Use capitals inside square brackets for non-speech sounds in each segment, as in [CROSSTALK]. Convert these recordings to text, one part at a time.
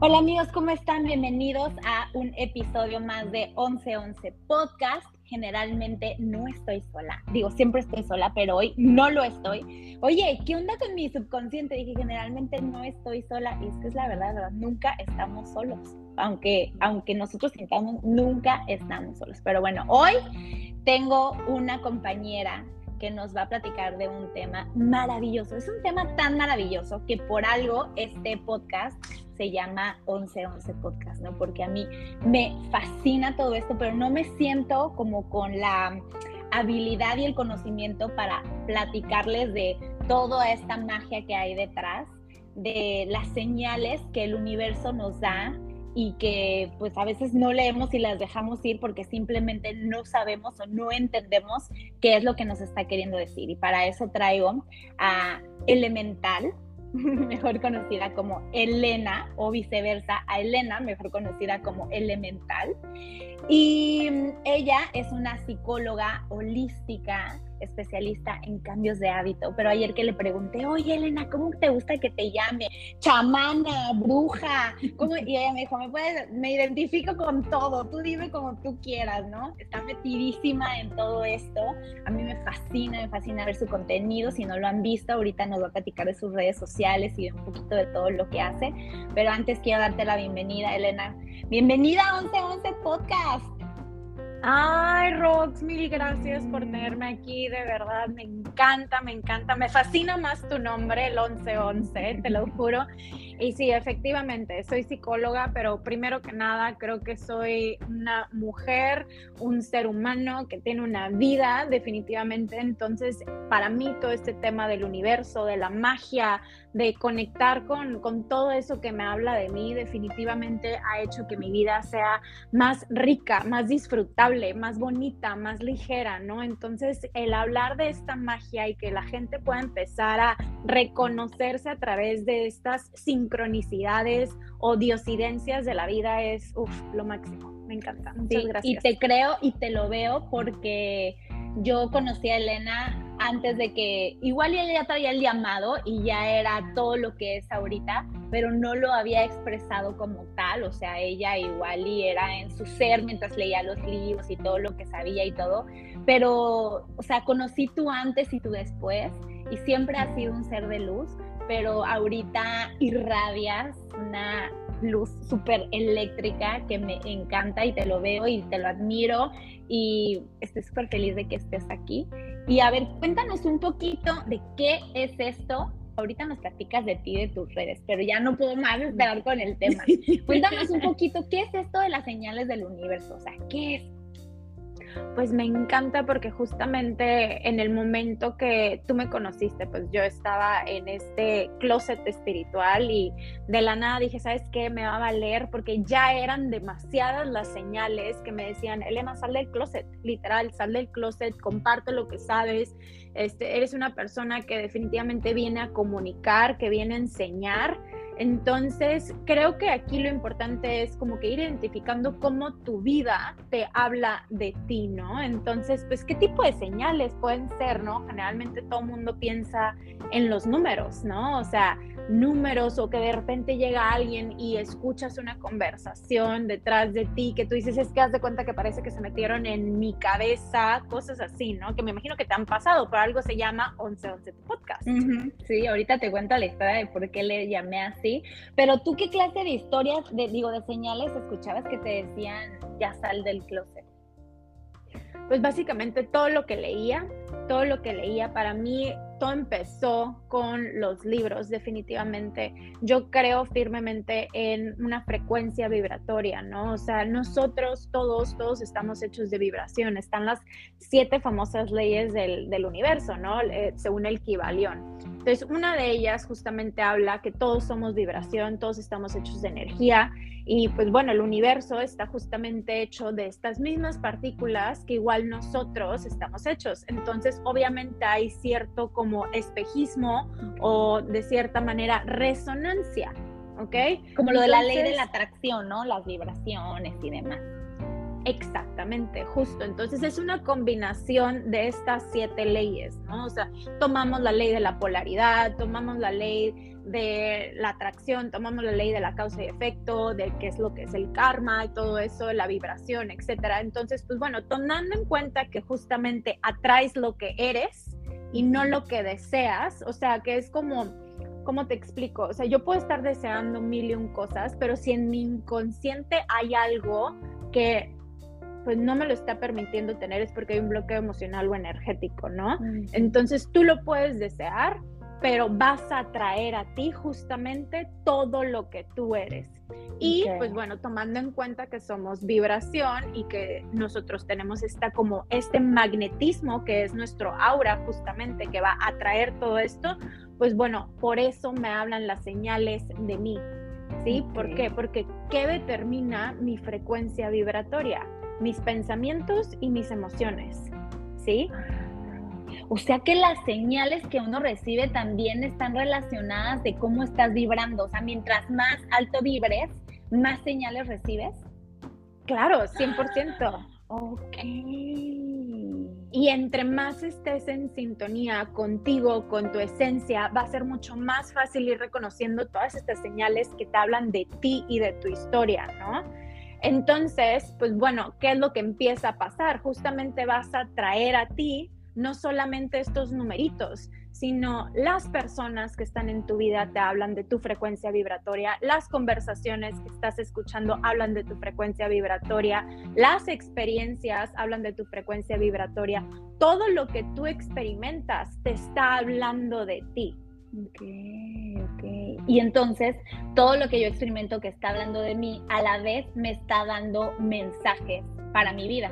Hola amigos, ¿cómo están? Bienvenidos a un episodio más de 1111 Podcast. Generalmente no estoy sola, digo, siempre estoy sola, pero hoy no lo estoy. Oye, ¿qué onda con mi subconsciente? Dije, generalmente no estoy sola y es que es la verdad, verdad, nunca estamos solos. Aunque, aunque nosotros sintamos, nunca estamos solos. Pero bueno, hoy tengo una compañera que nos va a platicar de un tema maravilloso. Es un tema tan maravilloso que por algo este podcast se llama 1111 Podcast, ¿no? Porque a mí me fascina todo esto, pero no me siento como con la habilidad y el conocimiento para platicarles de toda esta magia que hay detrás, de las señales que el universo nos da y que pues a veces no leemos y las dejamos ir porque simplemente no sabemos o no entendemos qué es lo que nos está queriendo decir. Y para eso traigo a Elemental, [LAUGHS] mejor conocida como Elena, o viceversa, a Elena, mejor conocida como Elemental. Y ella es una psicóloga holística especialista en cambios de hábito, pero ayer que le pregunté, oye Elena, ¿cómo te gusta que te llame? Chamana, bruja, ¿cómo? y ella me dijo, me, puedes, me identifico con todo, tú dime como tú quieras, ¿no? Está metidísima en todo esto, a mí me fascina, me fascina ver su contenido, si no lo han visto, ahorita nos va a platicar de sus redes sociales y un poquito de todo lo que hace, pero antes quiero darte la bienvenida, Elena. Bienvenida a 1111 Podcast. Ay, Rox, mil gracias por tenerme aquí, de verdad, me encanta, me encanta, me fascina más tu nombre, el 1111, te lo juro. Y sí, efectivamente, soy psicóloga, pero primero que nada creo que soy una mujer, un ser humano que tiene una vida, definitivamente. Entonces, para mí todo este tema del universo, de la magia, de conectar con, con todo eso que me habla de mí, definitivamente ha hecho que mi vida sea más rica, más disfrutable, más bonita, más ligera, ¿no? Entonces, el hablar de esta magia y que la gente pueda empezar a reconocerse a través de estas sincronicidades o diosidencias de la vida es uf, lo máximo. Me encanta. Muchas gracias. Y te creo y te lo veo porque yo conocí a Elena antes de que, igual ella ya traía el llamado y ya era todo lo que es ahorita, pero no lo había expresado como tal, o sea, ella igual y era en su ser mientras leía los libros y todo lo que sabía y todo, pero, o sea, conocí tú antes y tú después y siempre has sido un ser de luz, pero ahorita irradias una luz súper eléctrica que me encanta y te lo veo y te lo admiro y estoy súper feliz de que estés aquí. Y a ver, cuéntanos un poquito de qué es esto. Ahorita nos platicas de ti, de tus redes, pero ya no puedo más esperar con el tema. [LAUGHS] Cuéntanos un poquito, ¿qué es esto de las señales del universo? O sea, ¿qué es? Pues me encanta porque justamente en el momento que tú me conociste, pues yo estaba en este closet espiritual y de la nada dije, ¿sabes qué? Me va a valer porque ya eran demasiadas las señales que me decían, Elena, sal del closet, literal, sal del closet, comparte lo que sabes, este, eres una persona que definitivamente viene a comunicar, que viene a enseñar entonces, creo que aquí lo importante es como que ir identificando cómo tu vida te habla de ti, ¿no? Entonces, pues, ¿qué tipo de señales pueden ser, ¿no? Generalmente todo el mundo piensa en los números, ¿no? O sea, números o que de repente llega alguien y escuchas una conversación detrás de ti que tú dices, es que haz de cuenta que parece que se metieron en mi cabeza, cosas así, ¿no? Que me imagino que te han pasado, pero algo se llama 1111 podcast. Sí, ahorita te cuento la historia de por qué le llamé así, pero tú qué clase de historias, de, digo, de señales escuchabas que te decían, ya sal del closet. Pues básicamente todo lo que leía, todo lo que leía para mí todo empezó con los libros, definitivamente. Yo creo firmemente en una frecuencia vibratoria, ¿no? O sea, nosotros todos, todos estamos hechos de vibración. Están las siete famosas leyes del, universo, ¿no? Eh, según el Kibalión. Entonces, una de ellas justamente habla que todos somos vibración, todos estamos hechos de energía y pues bueno, el universo está justamente hecho de estas mismas partículas que igual nosotros estamos hechos. Entonces, obviamente hay cierto como espejismo o de cierta manera resonancia, ¿ok? Como lo de la ley de la atracción, ¿no? Las vibraciones y demás. Exactamente, justo. Entonces es una combinación de estas siete leyes, ¿no? O sea, tomamos la ley de la polaridad, tomamos la ley de la atracción, tomamos la ley de la causa y efecto, de qué es lo que es el karma y todo eso, la vibración, etcétera. Entonces, pues bueno, tomando en cuenta que justamente atraes lo que eres y no lo que deseas, o sea, que es como ¿cómo te explico? O sea, yo puedo estar deseando mil y un cosas, pero si en mi inconsciente hay algo que pues no me lo está permitiendo tener es porque hay un bloqueo emocional o energético, ¿no? Entonces tú lo puedes desear, pero vas a traer a ti justamente todo lo que tú eres. Y pues bueno, tomando en cuenta que somos vibración y que nosotros tenemos esta como este magnetismo que es nuestro aura justamente que va a traer todo esto, pues bueno, por eso me hablan las señales de mí. ¿Sí? ¿Por qué? Porque ¿qué determina mi frecuencia vibratoria? Mis pensamientos y mis emociones. ¿Sí? O sea que las señales que uno recibe también están relacionadas de cómo estás vibrando. O sea, mientras más alto vibres, más señales recibes. Claro, 100%. [GASPS] Ok. Y entre más estés en sintonía contigo, con tu esencia, va a ser mucho más fácil ir reconociendo todas estas señales que te hablan de ti y de tu historia, ¿no? Entonces, pues bueno, ¿qué es lo que empieza a pasar? Justamente vas a traer a ti no solamente estos numeritos, sino las personas que están en tu vida te hablan de tu frecuencia vibratoria, las conversaciones que estás escuchando hablan de tu frecuencia vibratoria, las experiencias hablan de tu frecuencia vibratoria, todo lo que tú experimentas te está hablando de ti. Ok, ok. Y entonces, todo lo que yo experimento que está hablando de mí, a la vez me está dando mensajes para mi vida.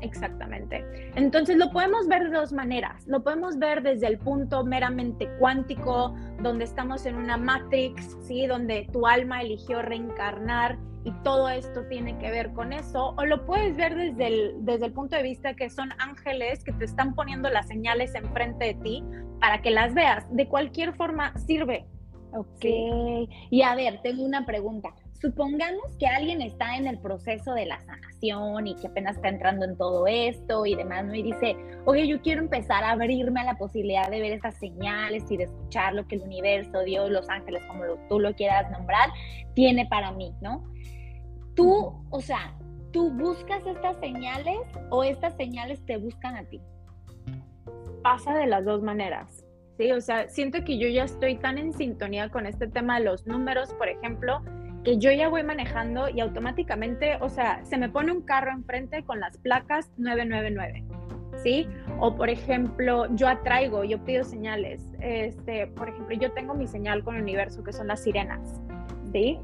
Exactamente. Entonces lo podemos ver de dos maneras. Lo podemos ver desde el punto meramente cuántico, donde estamos en una matrix, ¿sí? Donde tu alma eligió reencarnar y todo esto tiene que ver con eso. O lo puedes ver desde el, desde el punto de vista que son ángeles que te están poniendo las señales enfrente de ti para que las veas. De cualquier forma, sirve. Ok. Y a ver, tengo una pregunta supongamos que alguien está en el proceso de la sanación y que apenas está entrando en todo esto y demás, ¿no? Y dice, oye, yo quiero empezar a abrirme a la posibilidad de ver estas señales y de escuchar lo que el universo, Dios, los ángeles, como tú lo quieras nombrar, tiene para mí, ¿no? Tú, o sea, ¿tú buscas estas señales o estas señales te buscan a ti? Pasa de las dos maneras. Sí, o sea, siento que yo ya estoy tan en sintonía con este tema de los números, por ejemplo, que yo ya voy manejando y automáticamente, o sea, se me pone un carro enfrente con las placas 999, ¿sí? O por ejemplo, yo atraigo, yo pido señales. Este, por ejemplo, yo tengo mi señal con el universo que son las sirenas, ¿sí?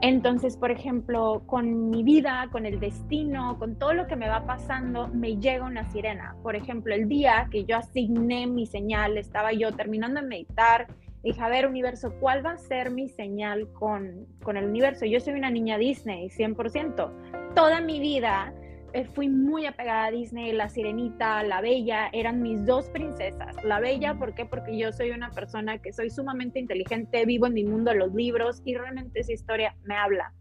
Entonces, por ejemplo, con mi vida, con el destino, con todo lo que me va pasando, me llega una sirena. Por ejemplo, el día que yo asigné mi señal, estaba yo terminando de meditar dije, a ver, universo, ¿cuál va a ser mi señal con, con el universo? Yo soy una niña Disney, 100%. Toda mi vida eh, fui muy apegada a Disney, La Sirenita, La Bella, eran mis dos princesas. La Bella, ¿por qué? Porque yo soy una persona que soy sumamente inteligente, vivo en mi mundo de los libros y realmente esa historia me habla.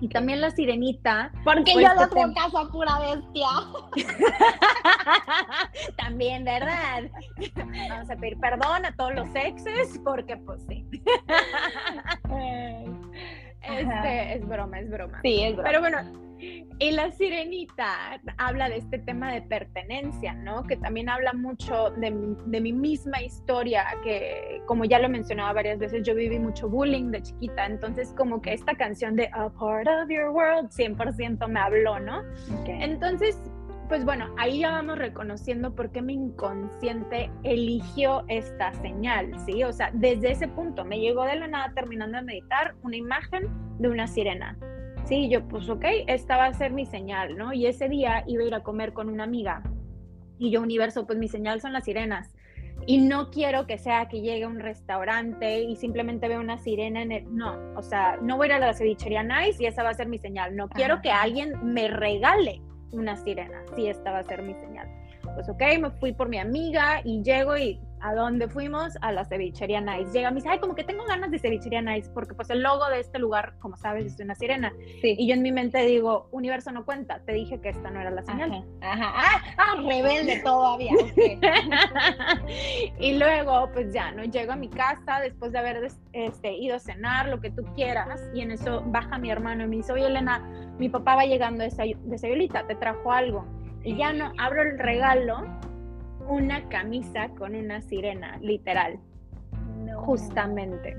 Y también la sirenita. Porque pues, yo le hago caso a pura bestia. [LAUGHS] también, ¿verdad? Vamos a pedir perdón a todos los exes, porque pues sí. [LAUGHS] este, es broma, es broma. Sí, es broma. Pero bueno, y la sirenita habla de este tema de pertenencia, ¿no? Que también habla mucho de, mi misma historia, que como ya lo he mencionado varias veces, yo viví mucho bullying de chiquita, entonces como que esta canción de A Part of Your World 100% me habló, ¿no? Entonces, pues bueno, ahí ya vamos reconociendo por qué mi inconsciente eligió esta señal, ¿sí? O sea, desde ese punto me llegó de la nada terminando de meditar una imagen de una sirena Sí, yo pues ok, esta va a ser mi señal, ¿no? Y ese día iba a ir a comer con una amiga y yo universo, pues mi señal son las sirenas. Y no quiero que sea que llegue a un restaurante y simplemente vea una sirena en el... No, o sea, no voy a ir a la cevichería Nice y esa va a ser mi señal. No quiero que alguien me regale una sirena. Sí, esta va a ser mi señal. Pues ok, me fui por mi amiga y llego y ¿A dónde fuimos? A la cevichería Nice. Llega, me dice, ay, como que tengo ganas de cevichería Nice, porque pues el logo de este lugar, como sabes, es una sirena. Sí. Y yo en mi mente digo, universo no cuenta, te dije que esta no era la señal. Ajá, Ah, ah, rebelde todavía. [LAUGHS] y luego, pues ya, ¿no? Llego a mi casa después de haber este, ido a cenar, lo que tú quieras, y en eso baja mi hermano y me dice, oye, Elena, mi papá va llegando de, de Sevillita, ¿te trajo algo? Y ya no, abro el regalo una camisa con una sirena, literal. Justamente.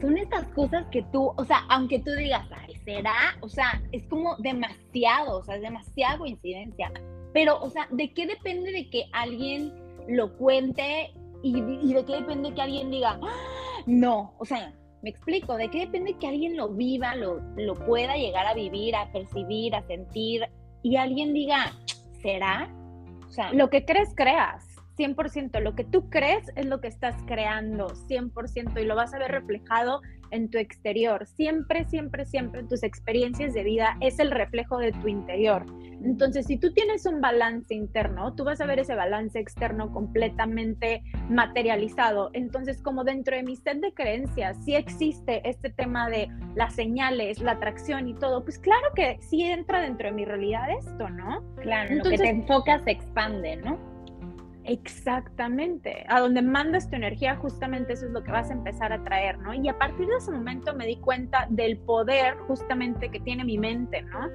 Son estas cosas que tú, o sea, aunque tú digas, ay, será, o sea, es como demasiado, o sea, es demasiada coincidencia. Pero, o sea, ¿de qué depende de que alguien lo cuente y, de qué depende que alguien diga, ¡Ah! no, o sea, me explico, ¿de qué depende que alguien lo viva, lo, lo pueda llegar a vivir, a percibir, a sentir y alguien diga, ¿será? O sea, lo que crees, creas. 100%. Lo que tú crees es lo que estás creando, 100%, y lo vas a ver reflejado en tu exterior. Siempre, siempre, siempre tus experiencias de vida es el reflejo de tu interior. Entonces, si tú tienes un balance interno, tú vas a ver ese balance externo completamente materializado. Entonces, como dentro de mi set de creencias, sí existe este tema de las señales, la atracción y todo, pues claro que sí entra dentro de mi realidad esto, ¿no? Claro, Entonces, lo que te enfocas se expande, ¿no? Exactamente. A donde mandas tu energía, justamente eso es lo que vas a empezar a traer, ¿no? Y a partir de ese momento me di cuenta del poder justamente que tiene mi mente, ¿no?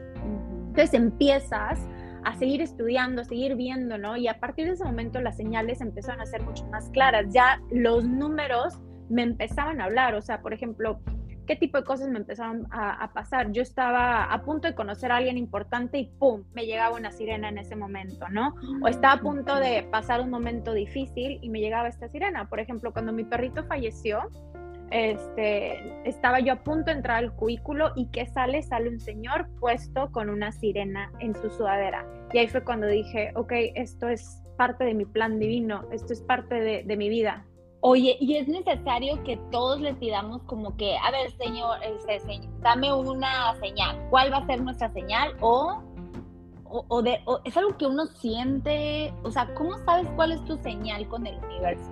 Entonces empiezas a seguir estudiando, a seguir viendo, ¿no? Y a partir de ese momento las señales empezaron a ser mucho más claras. Ya los números me empezaban a hablar, o sea, por ejemplo, qué tipo de cosas me empezaron a, pasar. Yo estaba a punto de conocer a alguien importante y ¡pum! me llegaba una sirena en ese momento, ¿no? O estaba a punto de pasar un momento difícil y me llegaba esta sirena. Por ejemplo, cuando mi perrito falleció, este, estaba yo a punto de entrar al cubículo y que sale, sale un señor puesto con una sirena en su sudadera. Y ahí fue cuando dije, ok, esto es parte de mi plan divino, esto es parte de, de mi vida, Oye, y es necesario que todos le pidamos como que, a ver, señor, este, dame una señal. ¿Cuál va a ser nuestra señal? O, o, de, es algo que uno siente, o sea, ¿cómo sabes cuál es tu señal con el universo?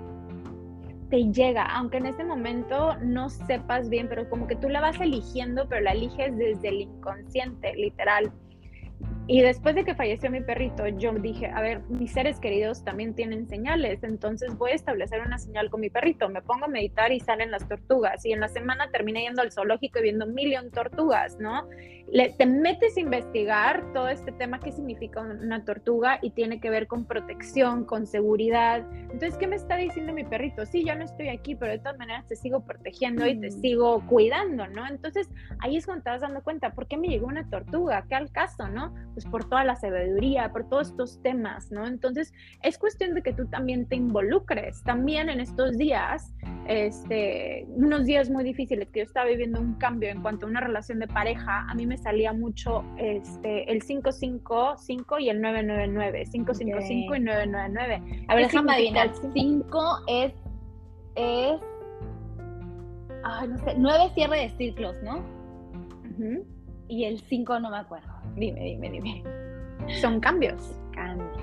Te llega, aunque en ese momento no sepas bien, pero como que tú la vas eligiendo, pero la eliges desde el inconsciente, literal. Y después de que falleció mi perrito, yo dije, a ver, mis seres queridos también tienen señales, entonces voy a establecer una señal con mi perrito. Me pongo a meditar y salen las tortugas. Y en la semana terminé yendo al zoológico y viendo un millón tortugas, ¿no? Le, te metes a investigar todo este tema, qué significa una tortuga y tiene que ver con protección, con seguridad. Entonces, ¿qué me está diciendo mi perrito? Sí, yo no estoy aquí, pero de todas maneras te sigo protegiendo y te mm. sigo cuidando, ¿no? Entonces, ahí es cuando te vas dando cuenta, ¿por qué me llegó una tortuga? ¿Qué al caso, no? Pues por toda la sabiduría, por todos estos temas, ¿no? Entonces, es cuestión de que tú también te involucres. También en estos días, este, unos días muy difíciles que yo estaba viviendo un cambio en cuanto a una relación de pareja, a mí me salía mucho este, el 555 y el 999, 555 y 999. A ver, déjame adivinar, 5 es, es, ay, no sé, 9 cierre de ciclos, ¿no? Y el 5 no me acuerdo. Dime, dime, dime. Son cambios. Cambios.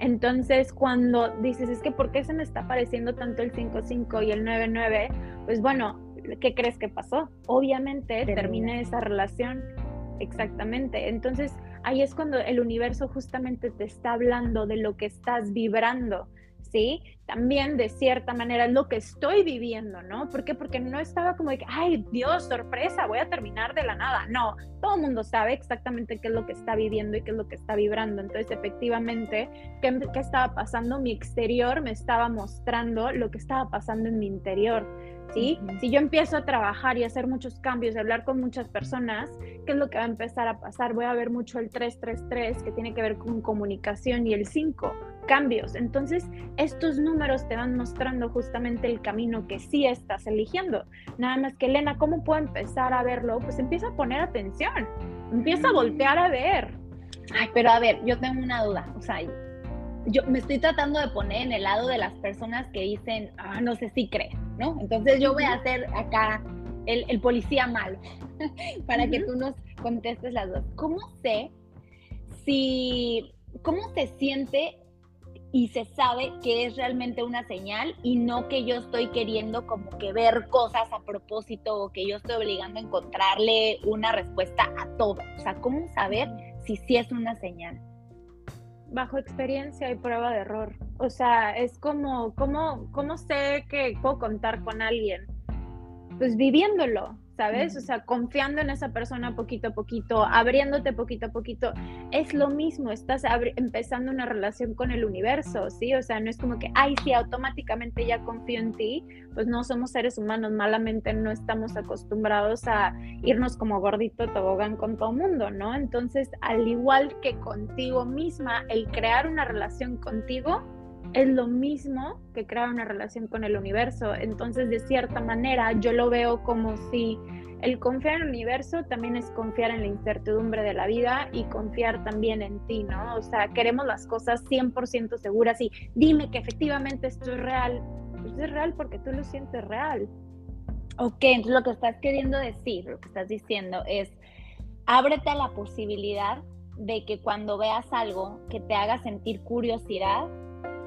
Entonces, cuando dices, es que ¿por qué se me está pareciendo tanto el 5-5 y el 9-9? Pues bueno, ¿qué crees que pasó? Obviamente terminé esa relación. Exactamente. Entonces, ahí es cuando el universo justamente te está hablando de lo que estás vibrando. ¿sí? También de cierta manera es lo que estoy viviendo, ¿no? ¿Por qué? Porque no estaba como de que, ay, Dios, sorpresa, voy a terminar de la nada. No, todo el mundo sabe exactamente qué es lo que está viviendo y qué es lo que está vibrando. Entonces, efectivamente, ¿qué, qué estaba pasando? Mi exterior me estaba mostrando lo que estaba pasando en mi interior. ¿Sí? Si yo empiezo a trabajar y a hacer muchos cambios, a hablar con muchas personas, ¿qué es lo que va a empezar a pasar? Voy a ver mucho el 333, que tiene que ver con comunicación, y el 5, cambios. Entonces, estos números te van mostrando justamente el camino que sí estás eligiendo. Nada más que, Elena, ¿cómo puedo empezar a verlo? Pues empieza a poner atención, empieza a voltear a ver. Ay, pero a ver, yo tengo una duda. O sea, yo me estoy tratando de poner en el lado de las personas que dicen, ah, no sé si creen, ¿no? Entonces yo voy a hacer acá el, policía malo [LAUGHS] para que tú nos contestes las dos. ¿Cómo sé si, cómo se siente y se sabe que es realmente una señal y no que yo estoy queriendo como que ver cosas a propósito o que yo estoy obligando a encontrarle una respuesta a todo. O sea, ¿cómo saber si sí es una señal? Bajo experiencia y prueba de error. O sea, es como, ¿cómo, cómo sé que puedo contar con alguien? Pues viviéndolo, ¿sabes? O sea, confiando en esa persona poquito a poquito, abriéndote poquito a poquito. Es lo mismo, estás empezando una relación con el universo, ¿sí? O sea, no es como que, ay, sí, automáticamente ya confío en ti. Pues no somos seres humanos, malamente no estamos acostumbrados a irnos como gordito tobogán con todo mundo, ¿no? Entonces, al igual que contigo misma, el crear una relación contigo, es lo mismo que crear una relación con el universo. Entonces, de cierta manera, yo lo veo como si el confiar en el universo también es confiar en la incertidumbre de la vida y confiar también en ti, ¿no? O sea, queremos las cosas 100% seguras y dime que efectivamente esto es real. Pues es real porque tú lo sientes real. Ok, entonces lo que estás queriendo decir, lo que estás diciendo es, ábrete a la posibilidad de que cuando veas algo que te haga sentir curiosidad,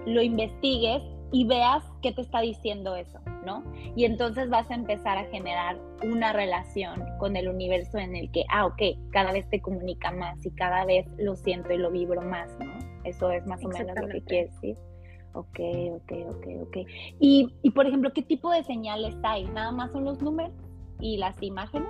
lo investigues y veas qué te está diciendo eso, ¿no? Y entonces vas a empezar a generar una relación con el universo en el que, ah, ok, cada vez te comunica más y cada vez lo siento y lo vibro más, ¿no? Eso es más o menos lo que quieres decir. Ok, ok, ok, ok. Y, y por ejemplo, ¿qué tipo de señales hay? ¿Nada más son los números y las imágenes?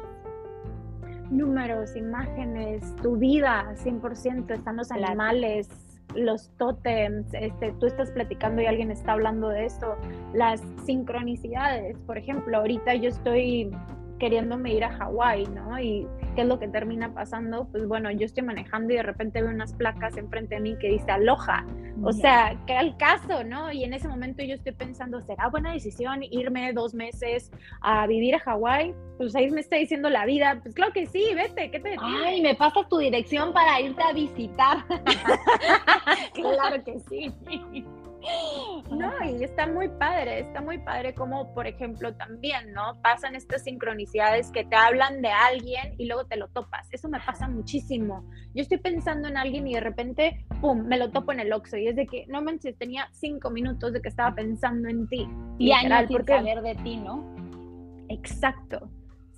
Números, imágenes, tu vida, 100%, están los animales, los tótems, este, tú estás platicando y alguien está hablando de esto, las sincronicidades, por ejemplo, ahorita yo estoy queriéndome ir a Hawái, ¿no? Y qué es lo que termina pasando, pues bueno, yo estoy manejando y de repente veo unas placas enfrente de mí que dice aloja, o sea, que al caso, ¿no? Y en ese momento yo estoy pensando, ¿será buena decisión irme dos meses a vivir a Hawái? Pues ahí me está diciendo la vida, pues claro que sí, vete, ¿qué te Ay, me pasas tu dirección para irte a visitar. [LAUGHS] claro que sí. [LAUGHS] No, y está muy padre, está muy padre como, por ejemplo, también, ¿no? Pasan estas sincronicidades que te hablan de alguien y luego te lo topas. Eso me pasa muchísimo. Yo estoy pensando en alguien y de repente, ¡pum!, me lo topo en el Oxxo y es de que, no manches, tenía cinco minutos de que estaba pensando en ti. Y años sin saber de ti, ¿no? Exacto.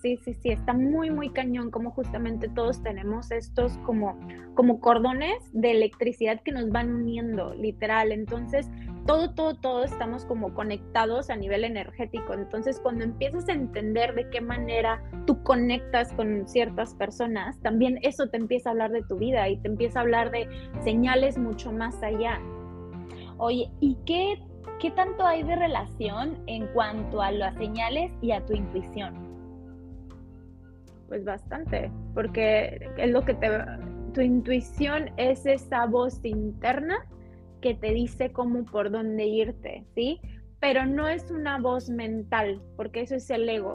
Sí, sí, sí, está muy, muy cañón como justamente todos tenemos estos como, como cordones de electricidad que nos van uniendo, literal. Entonces, todo, todo, todo estamos como conectados a nivel energético. Entonces, cuando empiezas a entender de qué manera tú conectas con ciertas personas, también eso te empieza a hablar de tu vida y te empieza a hablar de señales mucho más allá. Oye, ¿y qué, qué tanto hay de relación en cuanto a las señales y a tu intuición? Pues bastante, porque es lo que te... Tu intuición es esa voz interna que te dice cómo por dónde irte, ¿sí? Pero no es una voz mental, porque eso es el ego,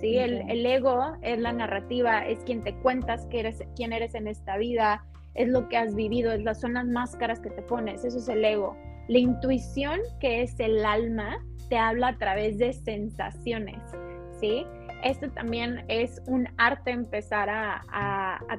¿sí? El, el, ego es la narrativa, es quien te cuentas que eres, quién eres en esta vida, es lo que has vivido, es las, son las máscaras que te pones, eso es el ego. La intuición, que es el alma, te habla a través de sensaciones, ¿sí? Esto también es un arte empezar a,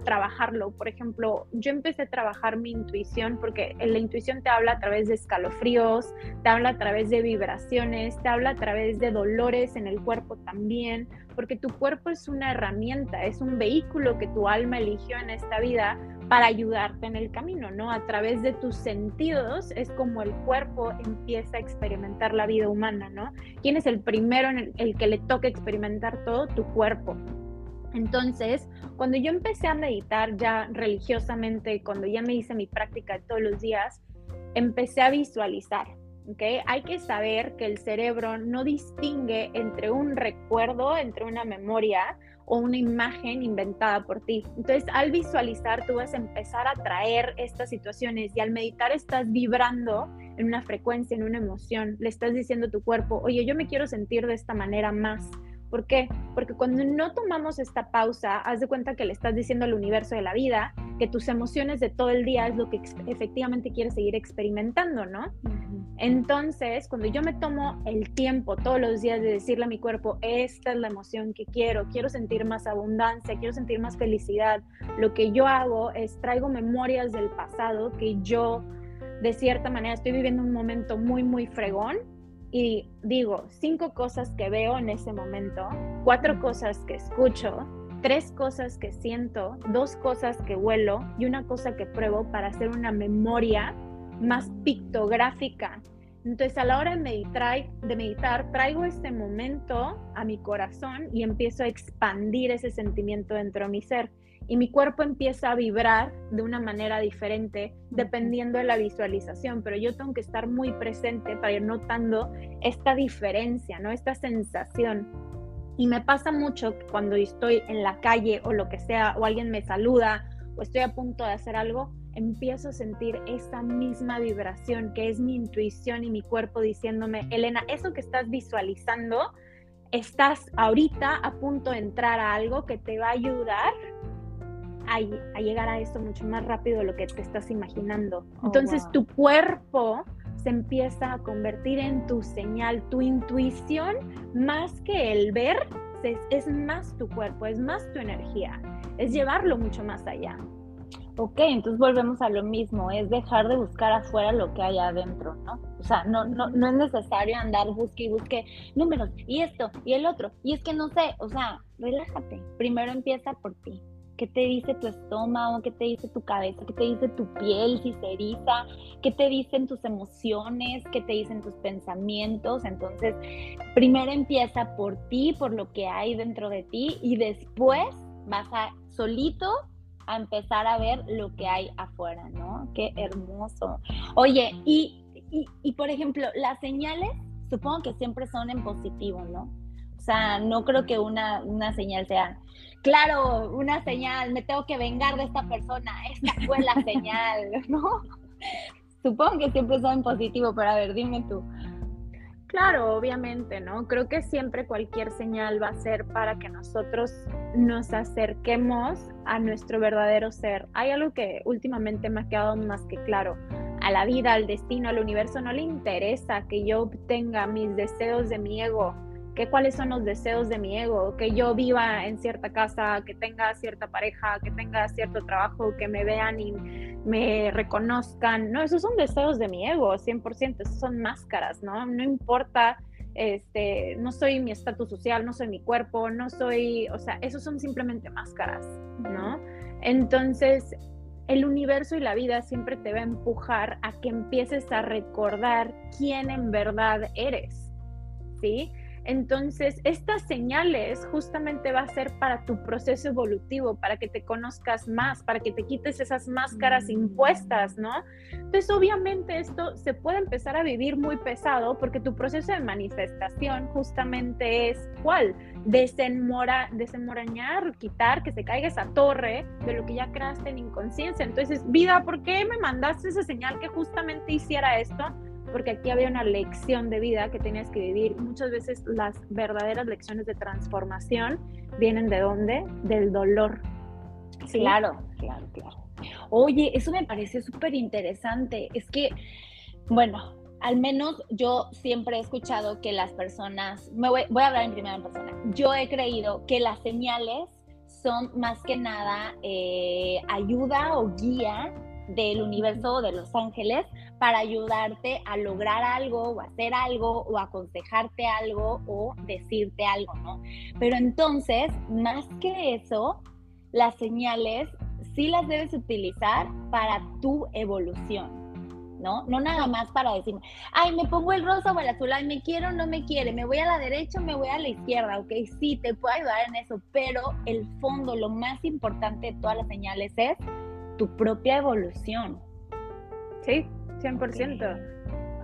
trabajarlo. Por ejemplo, yo empecé a trabajar mi intuición porque la intuición te habla a través de escalofríos, te habla a través de vibraciones, te habla a través de dolores en el cuerpo también, porque tu cuerpo es una herramienta, es un vehículo que tu alma eligió en esta vida para ayudarte en el camino, ¿no? A través de tus sentidos es como el cuerpo empieza a experimentar la vida humana, ¿no? ¿Quién es el primero en el, que le toca experimentar todo? Tu cuerpo. Entonces, cuando yo empecé a meditar ya religiosamente, cuando ya me hice mi práctica todos los días, empecé a visualizar, ¿ok? Hay que saber que el cerebro no distingue entre un recuerdo, entre una memoria, o una imagen inventada por ti. Entonces, al visualizar, tú vas a empezar a traer estas situaciones y al meditar estás vibrando en una frecuencia, en una emoción. Le estás diciendo a tu cuerpo, oye, yo me quiero sentir de esta manera más. ¿Por qué? Porque cuando no tomamos esta pausa, haz de cuenta que le estás diciendo al universo de la vida que tus emociones de todo el día es lo que efectivamente quieres seguir experimentando, ¿no? Entonces, cuando yo me tomo el tiempo todos los días de decirle a mi cuerpo, esta es la emoción que quiero, quiero sentir más abundancia, quiero sentir más felicidad, lo que yo hago es traigo memorias del pasado que yo de cierta manera estoy viviendo un momento muy, muy fregón y digo cinco cosas que veo en ese momento, cuatro cosas que escucho, tres cosas que siento, dos cosas que huelo y una cosa que pruebo para hacer una memoria más pictográfica. Entonces a la hora de meditar, de meditar, traigo este momento a mi corazón y empiezo a expandir ese sentimiento dentro de mi ser. Y mi cuerpo empieza a vibrar de una manera diferente dependiendo de la visualización, pero yo tengo que estar muy presente para ir notando esta diferencia, ¿no? Esta sensación. Y me pasa mucho cuando estoy en la calle o lo que sea, o alguien me saluda o estoy a punto de hacer algo, empiezo a sentir esa misma vibración que es mi intuición y mi cuerpo diciéndome, Elena, eso que estás visualizando, estás ahorita a punto de entrar a algo que te va a ayudar a, a llegar a eso mucho más rápido de lo que te estás imaginando. Oh, Entonces tu cuerpo se empieza a convertir en tu señal, tu intuición, más que el ver, es, es más tu cuerpo, es más tu energía, es llevarlo mucho más allá. Ok, entonces volvemos a lo mismo, es dejar de buscar afuera lo que hay adentro, ¿no? O sea, no, no, no es necesario andar busque y busque números y esto y el otro. Y es que no sé, o sea, relájate. Primero empieza por ti. ¿Qué te dice tu estómago? ¿Qué te dice tu cabeza? ¿Qué te dice tu piel si se eriza? ¿Qué te dicen tus emociones? ¿Qué te dicen tus pensamientos? Entonces, primero empieza por ti, por lo que hay dentro de ti y después vas a solito a empezar a ver lo que hay afuera, ¿no? Qué hermoso. Oye, y, y, y por ejemplo, las señales supongo que siempre son en positivo, ¿no? O sea, no creo que una, una señal sea claro, una señal, me tengo que vengar de esta persona, esta fue la señal, [LAUGHS] ¿no? Supongo que siempre son en positivo, pero a ver, dime tú. Claro, obviamente, ¿no? Creo que siempre cualquier señal va a ser para que nosotros nos acerquemos a nuestro verdadero ser. Hay algo que últimamente me ha quedado más que claro. A la vida, al destino, al universo no le interesa que yo obtenga mis deseos de mi ego, que cuáles son los deseos de mi ego, que yo viva en cierta casa, que tenga cierta pareja, que tenga cierto trabajo, que me vean y me reconozcan. No, esos son deseos de mi ego, 100%, esos son máscaras, ¿no? No importa, este, no soy mi estatus social, no soy mi cuerpo, no soy, o sea, esos son simplemente máscaras, ¿no? Entonces, el universo y la vida siempre te va a empujar a que empieces a recordar quién en verdad eres, ¿sí? Entonces, estas señales justamente va a ser para tu proceso evolutivo, para que te conozcas más, para que te quites esas máscaras mm. impuestas, ¿no? Entonces, obviamente esto se puede empezar a vivir muy pesado porque tu proceso de manifestación justamente es cuál? Desenmora, desenmorañar, quitar, que se caiga esa torre de lo que ya creaste en inconsciencia. Entonces, vida, ¿por qué me mandaste esa señal que justamente hiciera esto? Porque aquí había una lección de vida que tenías que vivir. Muchas veces las verdaderas lecciones de transformación vienen de dónde? Del dolor. Claro, claro, claro. Oye, eso me parece súper interesante. Es que, bueno, al menos yo siempre he escuchado que las personas, me voy, a hablar en primera persona, yo he creído que las señales son más que nada eh, ayuda o guía del universo de los ángeles para ayudarte a lograr algo o hacer algo o aconsejarte algo o decirte algo, ¿no? Pero entonces, más que eso, las señales sí las debes utilizar para tu evolución. ¿no? No nada más para decir, ay, me pongo el rosa o el azul, ay, me quiero o no me quiere, me voy a la derecha o me voy a la izquierda, ok, sí, te puedo ayudar en eso, pero el fondo, lo más importante de todas las señales es tu propia evolución. Sí, 100%.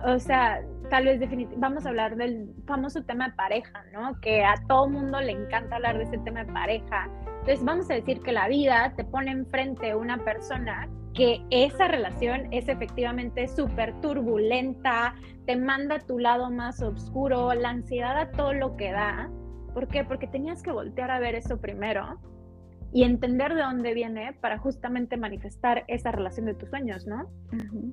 O sea, tal vez definitivamente, vamos a hablar del famoso tema de pareja, ¿no? Que a todo mundo le encanta hablar de ese tema de pareja. Entonces vamos a decir que la vida te pone enfrente una persona que esa relación es efectivamente súper turbulenta, te manda a tu lado más oscuro, la ansiedad a todo lo que da. ¿Por qué? Porque tenías que voltear a ver eso primero y entender de dónde viene para justamente manifestar esa relación de tus sueños, ¿no?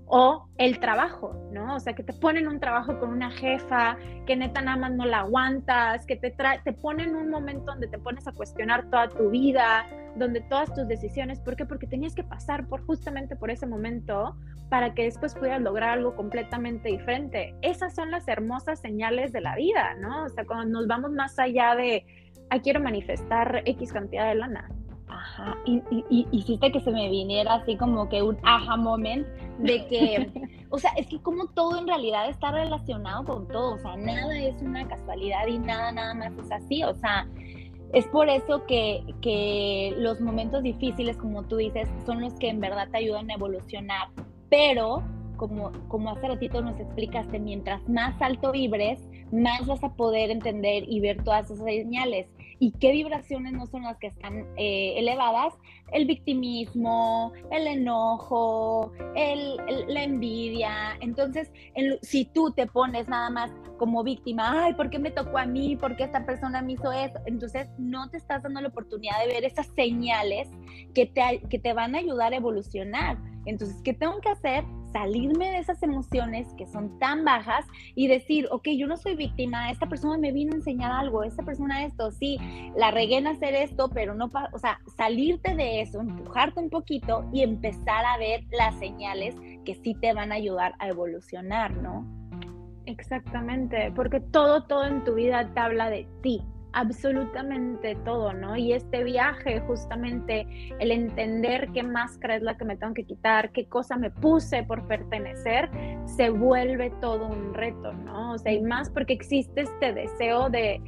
O el trabajo, ¿no? O sea, que te ponen un trabajo con una jefa, que neta nada más no la aguantas, que te, te ponen un momento donde te pones a cuestionar toda tu vida, donde todas tus decisiones, ¿por qué? Porque tenías que pasar por justamente por ese momento para que después pudieras lograr algo completamente diferente. Esas son las hermosas señales de la vida, ¿no? O sea, cuando nos vamos más allá de, ah, quiero manifestar X cantidad de lana, Ajá, y, y, hiciste que se me viniera así como que un aha moment de que, [LAUGHS] o sea, es que como todo en realidad está relacionado con todo, o sea, nada es una casualidad y nada, nada más es así, o sea, es por eso que, que los momentos difíciles, como tú dices, son los que en verdad te ayudan a evolucionar, pero como, como hace ratito nos explicaste, mientras más alto vibres, más vas a poder entender y ver todas esas señales. ¿Y qué vibraciones no son las que están eh, elevadas? El victimismo, el enojo, el, la envidia. Entonces, si tú te pones nada más como víctima, ay, ¿por qué me tocó a mí? ¿Por qué esta persona me hizo eso? Entonces, no te estás dando la oportunidad de ver esas señales que te, que te van a ayudar a evolucionar. Entonces, ¿qué tengo que hacer? salirme de esas emociones que son tan bajas y decir, ok, yo no soy víctima, esta persona me vino a enseñar algo, esta persona esto, sí, la regué en hacer esto, pero no, o sea, salirte de eso, empujarte un poquito y empezar a ver las señales que sí te van a ayudar a evolucionar, ¿no? Exactamente, porque todo, todo en tu vida te habla de ti, absolutamente todo, ¿no? Y este viaje, justamente el entender qué máscara es la que me tengo que quitar, qué cosa me puse por pertenecer, se vuelve todo un reto, ¿no? O sea, y más porque existe este deseo de...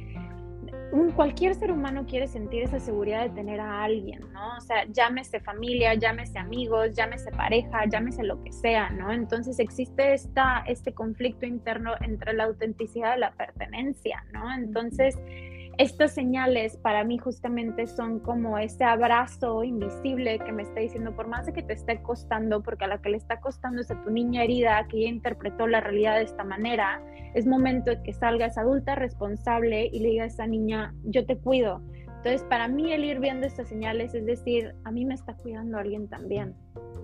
Un, cualquier ser humano quiere sentir esa seguridad de tener a alguien, ¿no? O sea, llámese familia, llámese amigos, llámese pareja, llámese lo que sea, ¿no? Entonces existe esta, este conflicto interno entre la autenticidad y la pertenencia, ¿no? Entonces estas señales para mí justamente son como ese abrazo invisible que me está diciendo, por más de que te esté costando, porque a la que le está costando es a tu niña herida que ya interpretó la realidad de esta manera, es momento de que salgas adulta responsable y le digas a esa niña, yo te cuido. Entonces, para mí el ir viendo estas señales es decir, a mí me está cuidando alguien también.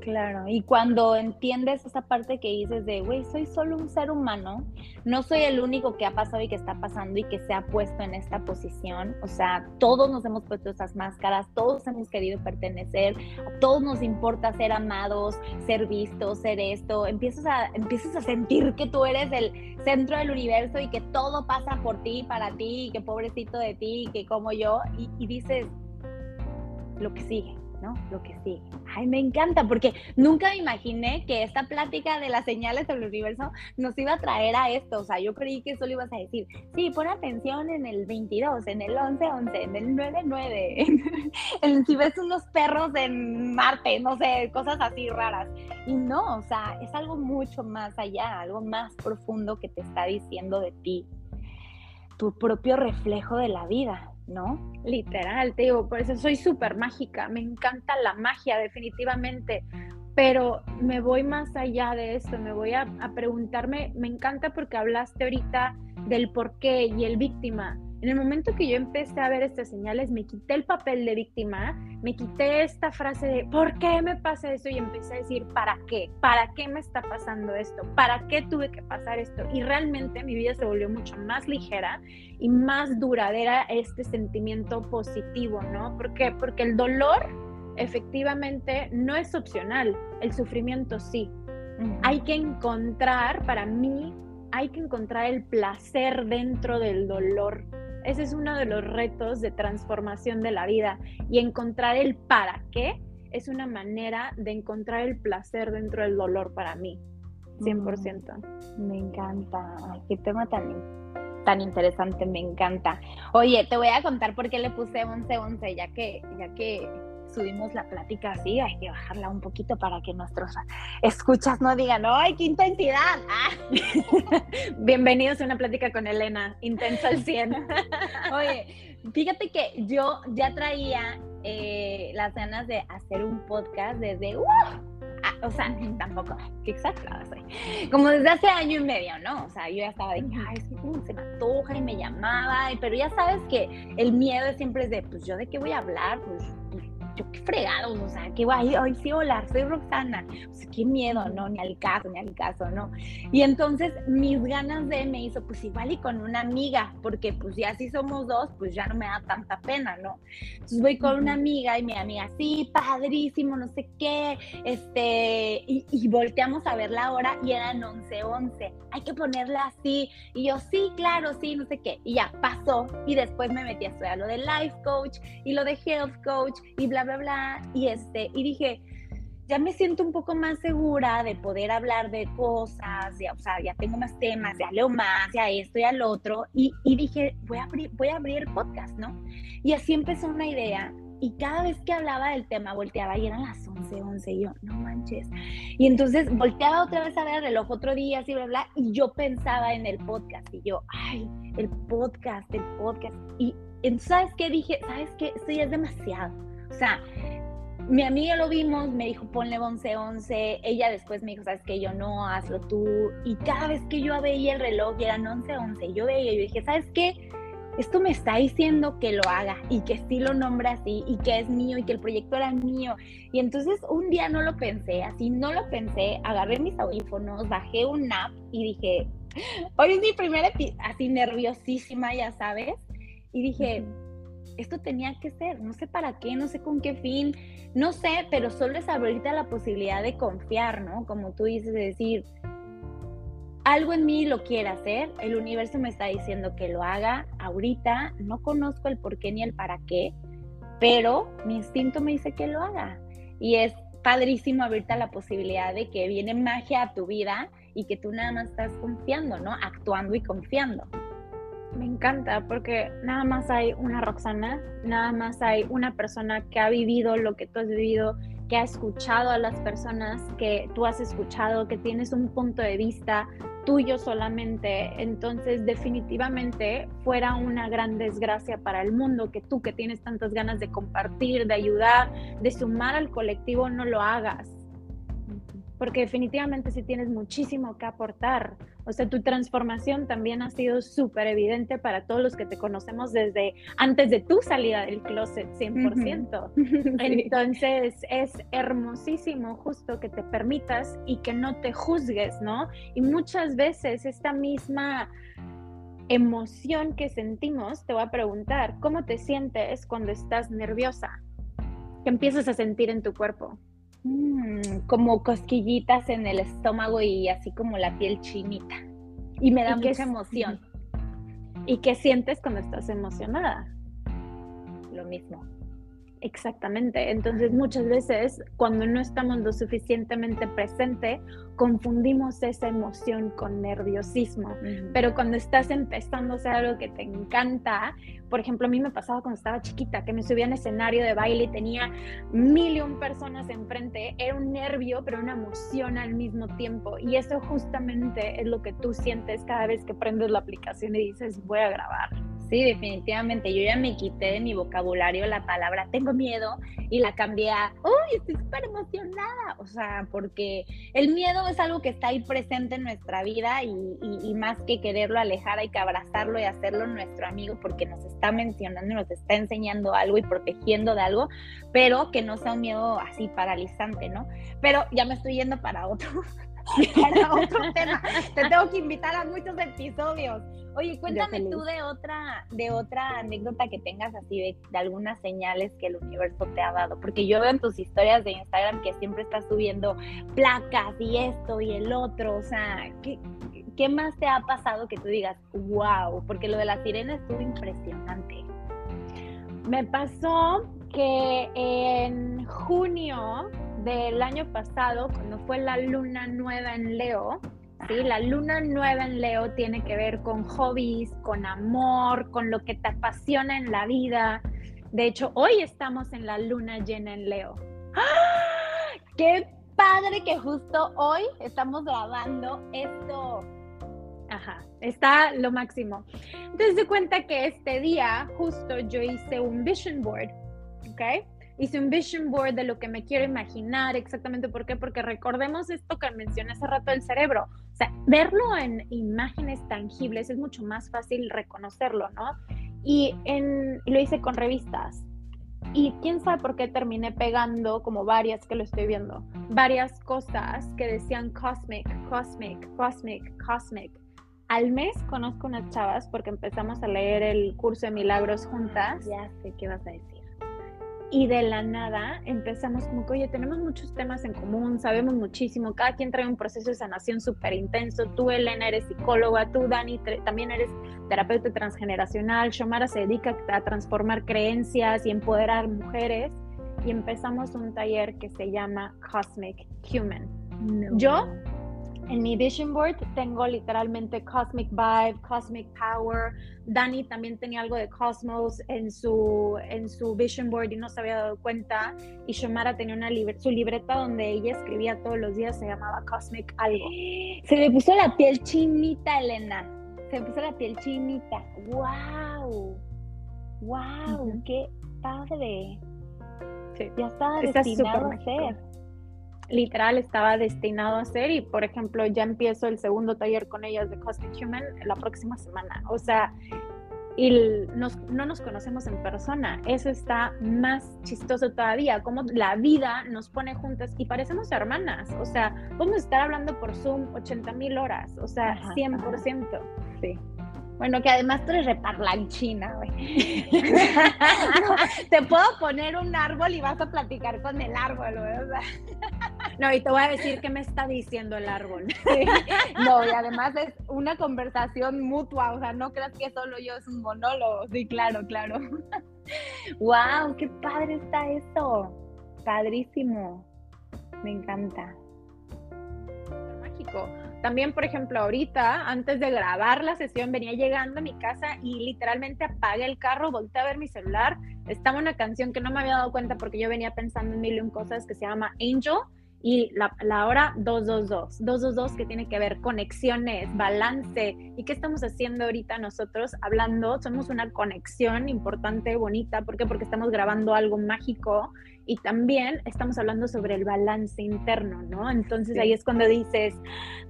Claro, y cuando entiendes esa parte que dices de, güey, soy solo un ser humano, no soy el único que ha pasado y que está pasando y que se ha puesto en esta posición, o sea, todos nos hemos puesto esas máscaras, todos hemos querido pertenecer, todos nos importa ser amados, ser vistos, ser esto, empiezas a, empiezas a sentir que tú eres el centro del universo y que todo pasa por ti, para ti, y que pobrecito de ti, que como yo, y, y dices, lo que sigue ¿no? Lo que sí. Ay, me encanta, porque nunca me imaginé que esta plática de las señales del universo nos iba a traer a esto. O sea, yo creí que solo ibas a decir, sí, pon atención en el 22, en el 11-11, en el 9-9, [LAUGHS] en, si ves unos perros en Marte, no sé, cosas así raras. Y no, o sea, es algo mucho más allá, algo más profundo que te está diciendo de ti, tu propio reflejo de la vida. ¿No? Literal, te digo, por eso soy súper mágica, me encanta la magia definitivamente, pero me voy más allá de esto, me voy a, a preguntarme, me encanta porque hablaste ahorita del por qué y el víctima. En el momento que yo empecé a ver estas señales, me quité el papel de víctima, me quité esta frase de ¿por qué me pasa eso? Y empecé a decir ¿para qué? ¿Para qué me está pasando esto? ¿Para qué tuve que pasar esto? Y realmente mi vida se volvió mucho más ligera y más duradera este sentimiento positivo, ¿no? ¿Por qué? Porque el dolor efectivamente no es opcional, el sufrimiento sí. Hay que encontrar, para mí, hay que encontrar el placer dentro del dolor ese es uno de los retos de transformación de la vida y encontrar el para qué es una manera de encontrar el placer dentro del dolor para mí, 100%. Mm, me encanta, qué tema tan, tan interesante, me encanta. Oye, te voy a contar por qué le puse 11-11, ya que, ya que subimos la plática así, hay que bajarla un poquito para que nuestros escuchas no digan, ¡ay, qué intensidad! Ah. [LAUGHS] Bienvenidos a una plática con Elena, intensa al 100. [LAUGHS] Oye, fíjate que yo ya traía eh, las ganas de hacer un podcast desde, ¡uh! Ah, o sea, tampoco, qué exagerada soy. Como desde hace año y medio, ¿no? O sea, yo ya estaba de, ay, es que se me antoja y me llamaba, pero ya sabes que el miedo siempre es de, pues yo de qué voy a hablar, pues, pues fregados, o sea, que guay, hoy sí, hola, soy Roxana, o sea, qué miedo, ¿no? Ni al caso, ni al caso, ¿no? Y entonces mis ganas de me hizo, pues igual y con una amiga, porque pues ya si somos dos, pues ya no me da tanta pena, ¿no? Entonces voy con una amiga y mi amiga, sí, padrísimo, no sé qué, este, y, y volteamos a ver la hora y eran 11, 11, hay que ponerla así, y yo, sí, claro, sí, no sé qué, y ya pasó, y después me metí a estudiar lo de life coach y lo de health coach y bla, bla, bla, y este, y dije, ya me siento un poco más segura de poder hablar de cosas, ya, o sea, ya tengo más temas, ya leo más, ya esto, ya lo otro, y, y dije, voy a, abrir, voy a abrir podcast, ¿no? Y así empezó una idea, y cada vez que hablaba del tema volteaba y eran las 11, 11, y yo, no manches. Y entonces volteaba otra vez a ver el reloj otro día, así, bla, bla, y yo pensaba en el podcast, y yo, ay, el podcast, el podcast, y ¿sabes qué? Dije, ¿sabes qué? Esto ya es demasiado. O sea, mi amiga lo vimos, me dijo, ponle 11, 11. Ella después me dijo, ¿sabes qué? Yo no, hazlo tú. Y cada vez que yo veía el reloj y eran 11, 11, yo veía, yo dije, ¿sabes qué? Esto me está diciendo que lo haga y que sí lo nombra así y que es mío y que el proyecto era mío. Y entonces un día no lo pensé, así no lo pensé, agarré mis audífonos, bajé un app y dije, hoy es mi primera, así nerviosísima, ya sabes y dije, esto tenía que ser, no sé para qué, no sé con qué fin, no sé, pero solo es abrirte la posibilidad de confiar, ¿no? Como tú dices, de decir, algo en mí lo quiere hacer, el universo me está diciendo que lo haga ahorita, no conozco el por qué ni el para qué, pero mi instinto me dice que lo haga. Y es padrísimo abrirte la posibilidad de que viene magia a tu vida y que tú nada más estás confiando, ¿no? Actuando y confiando. Me encanta porque nada más hay una Roxana, nada más hay una persona que ha vivido lo que tú has vivido, que ha escuchado a las personas que tú has escuchado, que tienes un punto de vista tuyo solamente. Entonces, definitivamente fuera una gran desgracia para el mundo que tú que tienes tantas ganas de compartir, de ayudar, de sumar al colectivo, no lo hagas porque definitivamente sí tienes muchísimo que aportar. O sea, tu transformación también ha sido súper evidente para todos los que te conocemos desde antes de tu salida del closet, 100%. [LAUGHS] Entonces, es hermosísimo justo que te permitas y que no te juzgues, ¿no? Y muchas veces esta misma emoción que sentimos, te voy a preguntar, ¿cómo te sientes cuando estás nerviosa? ¿Qué empiezas a sentir en tu cuerpo? Mm, como cosquillitas en el estómago y así como la piel chinita. Y me da mucha emoción. ¿Y qué sientes cuando estás emocionada? Lo mismo. Exactamente. Entonces muchas veces cuando no estamos lo suficientemente presente, confundimos esa emoción con nerviosismo. Pero cuando estás empezando a hacer algo que te encanta, por ejemplo, a mí me pasaba cuando estaba chiquita, que me subía en escenario de baile y tenía mil y un personas enfrente, era un nervio, pero una emoción al mismo tiempo. Y eso justamente es lo que tú sientes cada vez que prendes la aplicación y dices, voy a grabar. Sí, definitivamente. Yo ya me quité de mi vocabulario la palabra tengo miedo y la cambié a, uy, estoy súper emocionada. O sea, porque el miedo es algo que está ahí presente en nuestra vida y, más que quererlo alejar, hay que abrazarlo y hacerlo nuestro amigo porque nos está mencionando, nos está enseñando algo y protegiendo de algo, pero que no sea un miedo así paralizante, ¿no? Pero ya me estoy yendo para otro, [LAUGHS] para otro tema. Te tengo que invitar a muchos episodios. Oye, cuéntame tú de otra, de otra anécdota que tengas así de, de, algunas señales que el universo te ha dado, porque yo veo en tus historias de Instagram que siempre estás subiendo placas y esto y el otro, o sea, ¿qué, qué más te ha pasado que tú digas, wow? Porque lo de la sirena estuvo impresionante. Me pasó que en junio del año pasado, cuando fue la luna nueva en Leo, ¿sí? La luna nueva en Leo tiene que ver con hobbies, con amor, con lo que te apasiona en la vida. De hecho, hoy estamos en la luna llena en Leo. ¡Ah! ¡Qué padre que justo hoy estamos grabando esto! Ajá, está lo máximo. Entonces, de cuenta que este día justo yo hice un vision board, ¿ok? hice un vision board de lo que me quiero imaginar, exactamente por qué, porque recordemos esto que mencioné hace rato del cerebro, o sea, verlo en imágenes tangibles es mucho más fácil reconocerlo, ¿no? Y en, lo hice con revistas, Y quién sabe por qué terminé pegando como varias que lo estoy viendo, varias cosas que decían cosmic, cosmic, cosmic, cosmic. Al mes conozco unas chavas porque empezamos a leer el curso de milagros juntas. Ya sé qué vas a decir y de la nada empezamos como que, oye, tenemos muchos temas en común, sabemos muchísimo, cada quien trae un proceso de sanación súper intenso, tú Elena eres psicóloga, tú Dani también eres terapeuta transgeneracional, Shomara se dedica a transformar creencias y empoderar mujeres y empezamos un taller que se llama Cosmic Human. Yo en mi vision board tengo literalmente Cosmic Vibe, Cosmic Power. Dani también tenía algo de Cosmos en su, en su vision board y no se había dado cuenta. Y Shomara tenía una su libreta donde ella escribía todos los días, se llamaba Cosmic algo. Se le puso la piel chinita, Elena. Se le puso la piel chinita. ¡Wow! ¡Wow! ¡Qué padre! Sí. Ya estaba destinado a ser literal estaba destinado a ser y por ejemplo ya empiezo el segundo taller con ellas de Cosmic Human la próxima semana. O sea, y no nos conocemos en persona. Eso está más chistoso todavía, como la vida nos pone juntas y parecemos hermanas. O sea, a estar hablando por Zoom 80 mil horas, o sea, 100%. Sí. Bueno, que además tú eres reparlanchina, güey. [LAUGHS] [LAUGHS] te puedo poner un árbol y vas a platicar con el árbol, güey. No, y te voy a decir qué me está diciendo el árbol. [LAUGHS] No, y además es una conversación mutua, o sea, no creas que solo yo es un monólogo. Sí, claro, claro. [LAUGHS] ¡Wow! ¡Qué padre está esto! Padrísimo. Me encanta. Mágico. También, por ejemplo, ahorita, antes de grabar la sesión, venía llegando a mi casa y literalmente apagué el carro, volteé a ver mi celular. Estaba una canción que no me había dado cuenta porque yo venía pensando en mil y un cosas que se llama Angel y la, la, hora 222, 222 que tiene que ver conexiones, balance. ¿Y qué estamos haciendo ahorita nosotros? Hablando, somos una conexión importante, bonita, ¿por qué? Porque estamos grabando algo mágico y también estamos hablando sobre el balance interno, ¿no? Entonces ahí es cuando dices,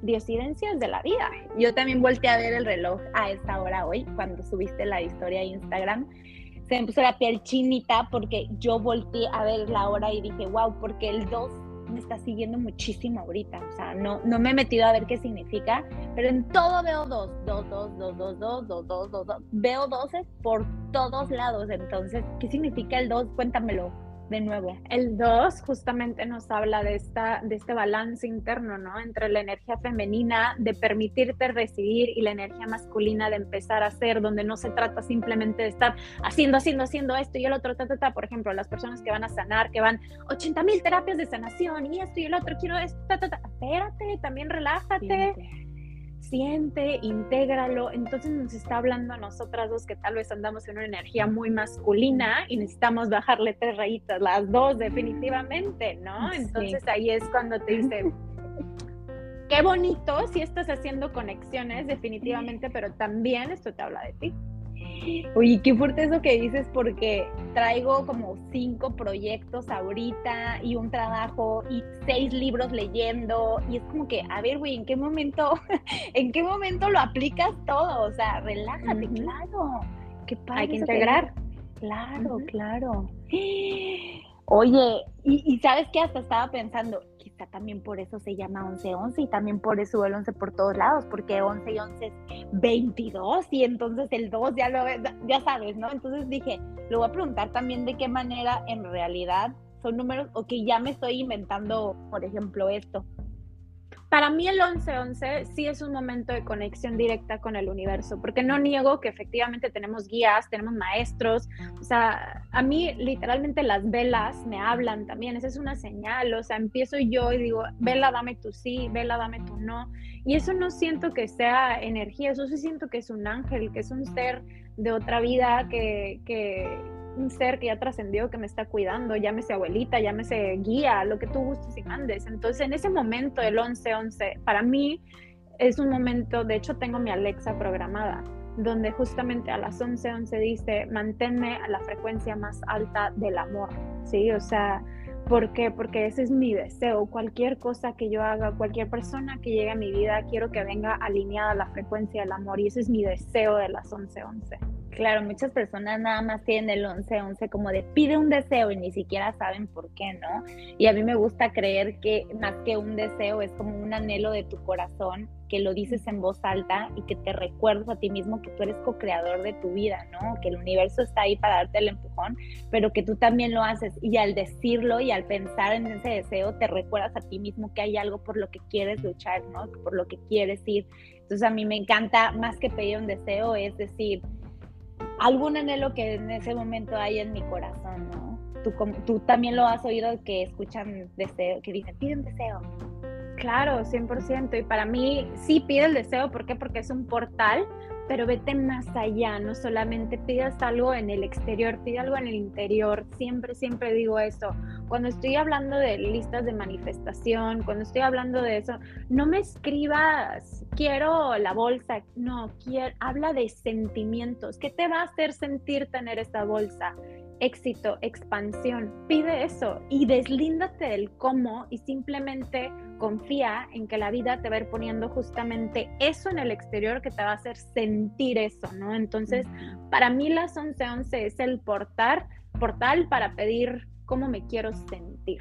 diosidencias de la vida. Yo también volteé a ver el reloj a esta hora hoy, cuando subiste la historia a Instagram se me puso la piel chinita porque yo volteé a ver la hora y dije, wow, porque el 2 me está siguiendo muchísimo ahorita. O sea, no, no me he metido a ver qué significa, pero en todo veo dos, dos, dos, dos, dos, dos, dos, dos, dos, dos. Veo doses por todos lados. Entonces, ¿qué significa el dos? Cuéntamelo de nuevo. El 2 justamente nos habla de, esta, de este balance interno, ¿no? Entre la energía femenina de permitirte recibir y la energía masculina de empezar a hacer, donde no se trata simplemente de estar haciendo, haciendo, haciendo esto y el otro, ta, ta, ta. Por ejemplo, las personas que van a sanar, que van 80 mil terapias de sanación y esto y el otro, quiero esto, ta, ta, ta. Espérate, también relájate siente, intégralo. Entonces nos está hablando a nosotras dos que tal vez andamos en una energía muy masculina y necesitamos bajarle tres rayitas, las dos definitivamente, ¿no? Entonces ahí es cuando te dice, [LAUGHS] qué bonito si estás haciendo conexiones definitivamente, pero también esto te habla de ti. Oye, qué fuerte eso que dices porque traigo como cinco proyectos ahorita y un trabajo y seis libros leyendo y es como que, a ver, güey, ¿en qué momento, [LAUGHS] en qué momento lo aplicas todo? O sea, relájate, claro. Qué padre. Hay que integrar. Claro, claro. [GASPS] Oye, y, y, sabes qué, hasta estaba pensando, también por eso se llama 11-11 y también por eso el 11 por todos lados, porque 11 y 11 es 22 y entonces el 2 ya lo ya sabes, ¿no? Entonces dije, le voy a preguntar también de qué manera en realidad son números o que ya me estoy inventando, por ejemplo, esto. Para mí el 11-11 sí es un momento de conexión directa con el universo, porque no niego que efectivamente tenemos guías, tenemos maestros, o sea, a mí literalmente las velas me hablan también, esa es una señal, o sea, empiezo yo y digo, vela, dame tu sí, vela, dame tu no, y eso no siento que sea energía, eso sí siento que es un ángel, que es un ser de otra vida que, que un ser que ya trascendió, que me está cuidando, llámese abuelita, llámese guía, lo que tú gustes y mandes. Entonces, en ese momento, el 11-11, para mí es un momento, de hecho, tengo mi Alexa programada, donde justamente a las 11-11 dice, manténme a la frecuencia más alta del amor, ¿sí? O sea, ¿por qué? Porque ese es mi deseo. Cualquier cosa que yo haga, cualquier persona que llegue a mi vida, quiero que venga alineada a la frecuencia del amor y ese es mi deseo de las 11-11. Claro, muchas personas nada más tienen el 11-11 como de pide un deseo y ni siquiera saben por qué, ¿no? Y a mí me gusta creer que más que un deseo es como un anhelo de tu corazón, que lo dices en voz alta y que te recuerdas a ti mismo que tú eres co-creador de tu vida, ¿no? Que el universo está ahí para darte el empujón, pero que tú también lo haces y al decirlo y al pensar en ese deseo te recuerdas a ti mismo que hay algo por lo que quieres luchar, ¿no? Por lo que quieres ir. Entonces a mí me encanta, más que pedir un deseo, es decir, algún anhelo que en ese momento hay en mi corazón, ¿no? Tú, también lo has oído que escuchan deseo, que dicen, pide un deseo. Claro, 100%. Y para mí sí pide el deseo, ¿por qué? Porque es un portal pero vete más allá, no solamente pidas algo en el exterior, pide algo en el interior. Siempre, siempre digo eso. Cuando estoy hablando de listas de manifestación, cuando estoy hablando de eso, no me escribas, quiero la bolsa, no, quiero, habla de sentimientos. ¿Qué te va a hacer sentir tener esa bolsa? éxito, expansión. Pide eso y deslíndate del cómo y simplemente confía en que la vida te va a ir poniendo justamente eso en el exterior que te va a hacer sentir eso, ¿no? Entonces, para mí las 1111 es el portal, portal para pedir cómo me quiero sentir.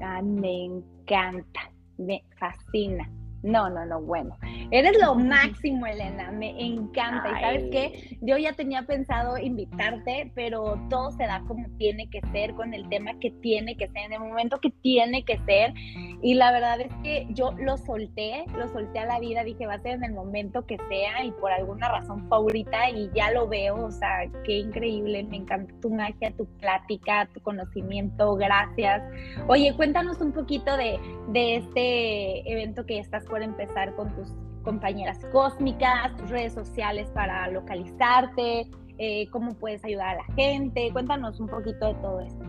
Ah, me encanta, me fascina. No, no, no, bueno. Eres lo [LAUGHS] máximo, Elena, me encanta. Y sabes qué, yo ya tenía pensado invitarte, pero todo se da como tiene que ser, con el tema que tiene que ser, en el momento que tiene que ser. Y la verdad es que yo lo solté, lo solté a la vida, dije, va a ser en el momento que sea y por alguna razón favorita y ya lo veo, o sea, qué increíble, me encanta tu magia, tu plática, tu conocimiento, gracias. Oye, cuéntanos un poquito de, de este evento que estás por empezar con tus compañeras cósmicas, tus redes sociales para localizarte, eh, cómo puedes ayudar a la gente. Cuéntanos un poquito de todo esto.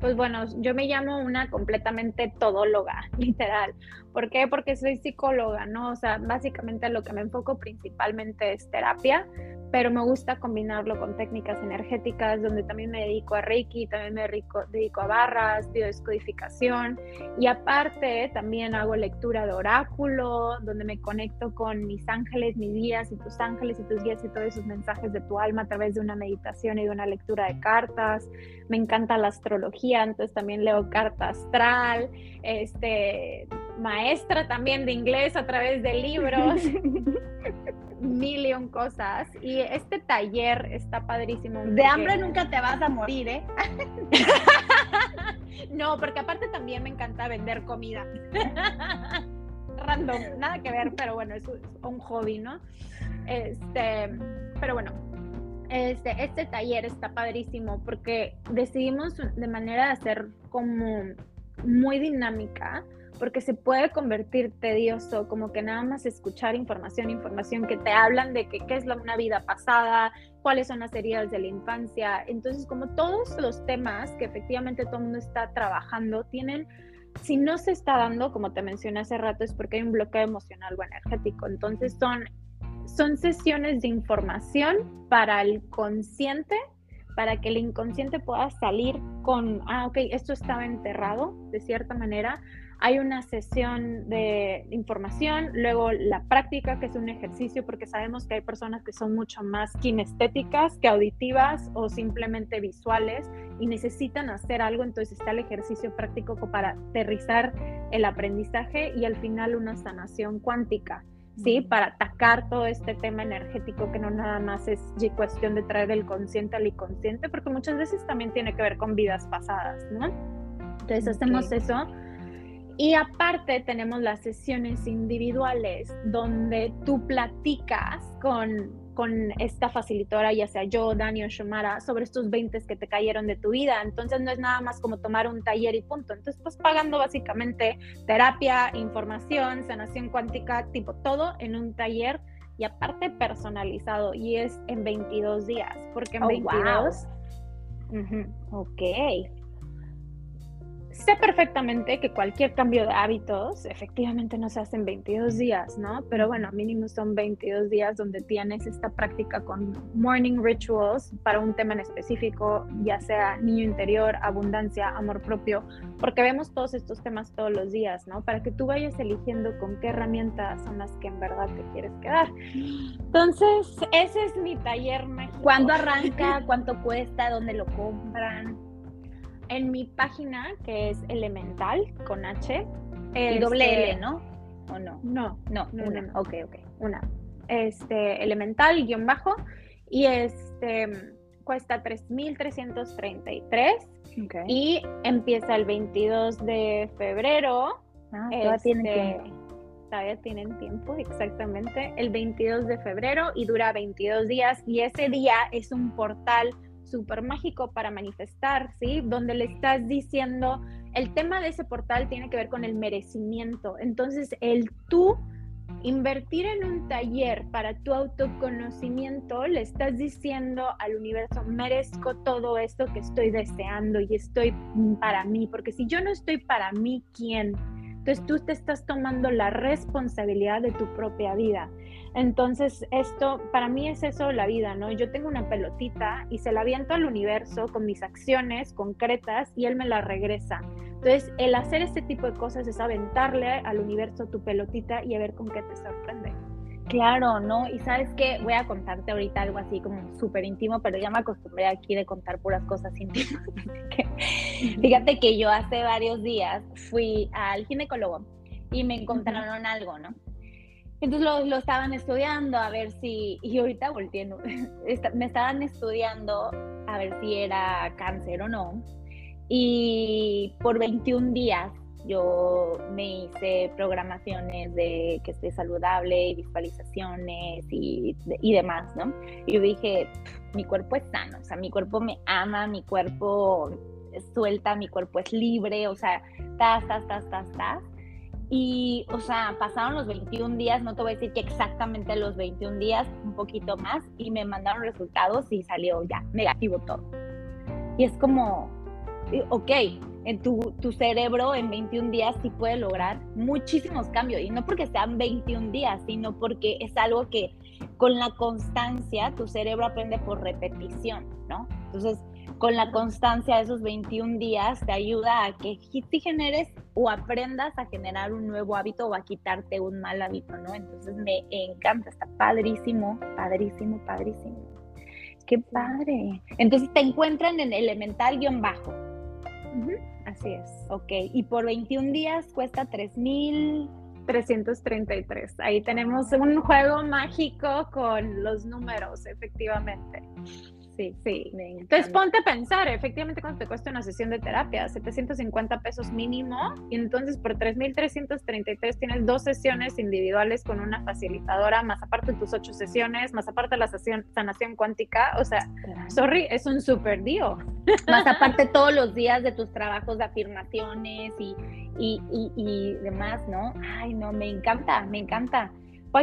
Pues bueno, yo me llamo una completamente todóloga, [LAUGHS] literal. ¿Por qué? Porque soy psicóloga, ¿no? O sea, básicamente lo que me enfoco principalmente es terapia, pero me gusta combinarlo con técnicas energéticas, donde también me dedico a Reiki, también me dedico, a barras, biodescodificación, y aparte también hago lectura de oráculo, donde me conecto con mis ángeles, mis guías y tus ángeles y tus guías y todos esos mensajes de tu alma a través de una meditación y de una lectura de cartas. Me encanta la astrología, entonces también leo carta astral, este, maestra también de inglés a través de libros. [LAUGHS] millón cosas. Y este taller está padrísimo. De hambre nunca te vas a morir, ¿eh? [LAUGHS] no, porque aparte también me encanta vender comida. [LAUGHS] Random, nada que ver, pero bueno, es un hobby, ¿no? Este, pero bueno, este, este taller está padrísimo porque decidimos de manera de hacer como muy dinámica porque se puede convertir tedioso, como que nada más escuchar información, información que te hablan de que, qué es la, una vida pasada, cuáles son las heridas de la infancia. Entonces, como todos los temas que efectivamente todo el mundo está trabajando, tienen, si no se está dando, como te mencioné hace rato, es porque hay un bloqueo emocional o energético. Entonces, son, son sesiones de información para el consciente para que el inconsciente pueda salir con, ah, ok, esto estaba enterrado de cierta manera, hay una sesión de información, luego la práctica, que es un ejercicio, porque sabemos que hay personas que son mucho más kinestéticas que auditivas o simplemente visuales y necesitan hacer algo, entonces está el ejercicio práctico para aterrizar el aprendizaje y al final una sanación cuántica. ¿sí? Para atacar todo este tema energético que no nada más es cuestión de traer el consciente al inconsciente, porque muchas veces también tiene que ver con vidas pasadas, ¿no? Entonces hacemos eso y aparte tenemos las sesiones individuales donde tú platicas con, con esta facilitadora, ya sea yo, Dani o Shomara, sobre estos 20 que te cayeron de tu vida. Entonces no es nada más como tomar un taller y punto. Entonces estás pagando básicamente terapia, información, sanación cuántica, tipo todo en un taller y aparte personalizado y es en 22 días, porque en 22... Ok. Sé perfectamente que cualquier cambio de hábitos efectivamente no se hace en 22 días, ¿no? Pero bueno, mínimo son 22 días donde tienes esta práctica con morning rituals para un tema en específico, ya sea niño interior, abundancia, amor propio, porque vemos todos estos temas todos los días, ¿no? Para que tú vayas eligiendo con qué herramientas son las que en verdad te quieres quedar. Entonces, ese es mi taller mágico. ¿Cuándo arranca? ¿Cuánto cuesta? ¿Dónde lo compran? En mi página, que es Elemental, con H. Y doble L, ¿no? ¿O no? No, no, una. Ok, ok. Una. Este, Elemental, guion bajo. Y este cuesta 3.333. Okay. Y empieza el 22 de febrero. Ah, todavía tienen este, tiempo. Todavía tienen tiempo, exactamente. El 22 de febrero y dura 22 días. Y ese día es un portal súper mágico para manifestar, ¿sí? Donde le estás diciendo, el tema de ese portal tiene que ver con el merecimiento. Entonces, el tú invertir en un taller para tu autoconocimiento, le estás diciendo al universo, merezco todo esto que estoy deseando y estoy para mí, porque si yo no estoy para mí, ¿quién? Entonces tú te estás tomando la responsabilidad de tu propia vida. Entonces esto, para mí es eso la vida, ¿no? Yo tengo una pelotita y se la aviento al universo con mis acciones concretas y él me la regresa. Entonces el hacer este tipo de cosas es aventarle al universo tu pelotita y a ver con qué te sorprende. Claro, ¿no? Y sabes qué, voy a contarte ahorita algo así como súper íntimo, pero ya me acostumbré aquí de contar puras cosas íntimas. [LAUGHS] fíjate que yo hace varios días fui al ginecólogo y me encontraron algo, ¿no? Entonces lo, estaban estudiando a ver si, y ahorita volteé, [LAUGHS] me estaban estudiando a ver si era cáncer o no. Y por 21 días yo me hice programaciones de que esté saludable, visualizaciones y, y demás, ¿no? Y yo dije, mi cuerpo es sano, o sea, mi cuerpo me ama, mi cuerpo suelta, mi cuerpo es libre, o sea, tas, tas, tas, tas, tas. Y, o sea, pasaron los 21 días, no te voy a decir que exactamente los 21 días, un poquito más, y me mandaron resultados y salió ya negativo todo. Y es como, ok, en tu, tu, cerebro en 21 días sí puede lograr muchísimos cambios. Y no porque sean 21 días, sino porque es algo que con la constancia tu cerebro aprende por repetición, ¿no? Entonces, con la constancia de esos 21 días te ayuda a que te generes o aprendas a generar un nuevo hábito o a quitarte un mal hábito, ¿no? Entonces me encanta, está padrísimo, padrísimo, padrísimo. Qué padre. Entonces te encuentran en elemental-bajo. Así es. Ok, y por 21 días cuesta 3.333. Ahí tenemos un juego mágico con los números, efectivamente. Sí, sí. Entonces ponte a pensar, efectivamente, cuánto te cuesta una sesión de terapia, 750 pesos mínimo, y entonces por 3.333 tienes dos sesiones individuales con una facilitadora, más aparte tus ocho sesiones, más aparte la sesión sanación cuántica, o sea, sorry, es un super dio. Más aparte [LAUGHS] todos los días de tus trabajos de afirmaciones y, y, y, y demás, ¿no? Ay, no, me encanta, me encanta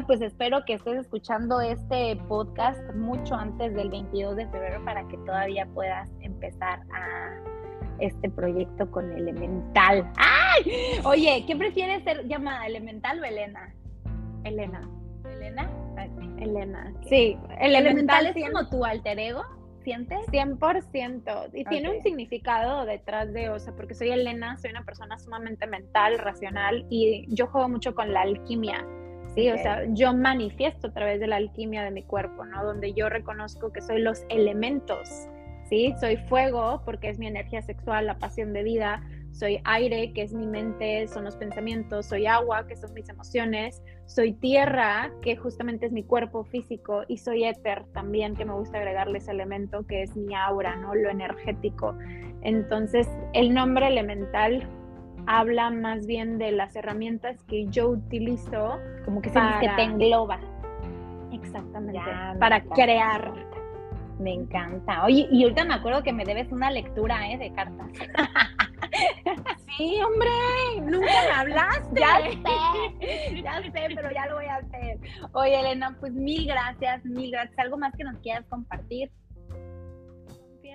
pues espero que estés escuchando este podcast mucho antes del 22 de febrero para que todavía puedas empezar a este proyecto con Elemental. ¡Ay! Oye, ¿qué prefieres ser llamada, Elemental o Elena? Elena. ¿Elena? Elena. Sí, el Elemental, es como tu alter ego. ¿Sientes? 100%. Y tiene un significado detrás de, o sea, porque soy Elena, soy una persona sumamente mental, racional y yo juego mucho con la alquimia. Sí, o sea, yo manifiesto a través de la alquimia de mi cuerpo, ¿no? Donde yo reconozco que soy los elementos, ¿sí? Soy fuego porque es mi energía sexual, la pasión de vida, soy aire, que es mi mente, son los pensamientos, soy agua, que son mis emociones, soy tierra, que justamente es mi cuerpo físico, y soy éter también, que me gusta agregarle ese elemento, que es mi aura, ¿no? Lo energético. Entonces, el nombre elemental habla más bien de las herramientas que yo utilizo. Como que, para... que te engloba. Exactamente. para crear. Me encanta. Oye, y ahorita me acuerdo que me debes una lectura ¿eh? de cartas. [LAUGHS] sí, hombre, nunca me hablaste. ya sé, ya sé, pero ya lo voy a hacer. Oye, Elena, pues mil gracias, mil gracias. ¿Algo más que nos quieras compartir?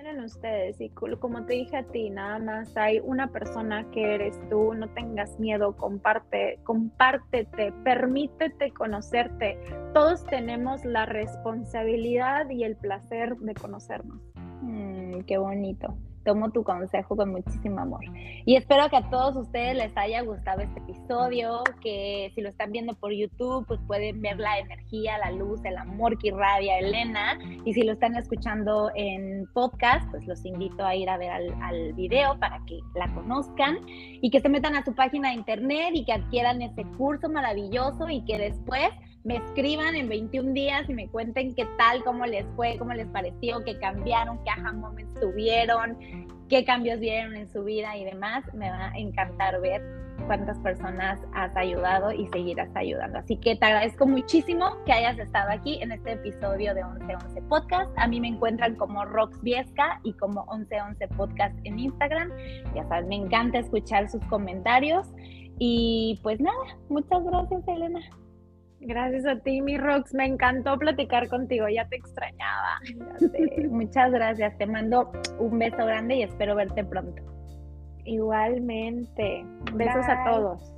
En ustedes y como te dije a ti, nada más hay una persona que eres tú, no tengas miedo, comparte, compártete, permítete conocerte. Todos tenemos la responsabilidad y el placer de conocernos. Mm, qué bonito tomo tu consejo con muchísimo amor. Y espero que a todos ustedes les haya gustado este episodio, que si lo están viendo por YouTube, pues pueden ver la energía, la luz, el amor que irradia Elena. Y si lo están escuchando en podcast, pues los invito a ir a ver al, al video para que la conozcan y que se metan a su página de internet y que adquieran ese curso maravilloso y que después me escriban en 21 días y me cuenten qué tal, cómo les fue, cómo les pareció, qué cambiaron, qué aha moments tuvieron, qué cambios vieron en su vida y demás. Me va a encantar ver cuántas personas has ayudado y seguirás ayudando. Así que te agradezco muchísimo que hayas estado aquí en este episodio de 1111 Podcast. A mí me encuentran como Rox Viesca y como 1111 Podcast en Instagram. Ya sabes, me encanta escuchar sus comentarios. Y pues nada, muchas gracias, Elena. Gracias a ti, mi Rox. Me encantó platicar contigo. Ya te extrañaba. [LAUGHS] Muchas gracias. Te mando un beso grande y espero verte pronto. Igualmente. Besos a todos.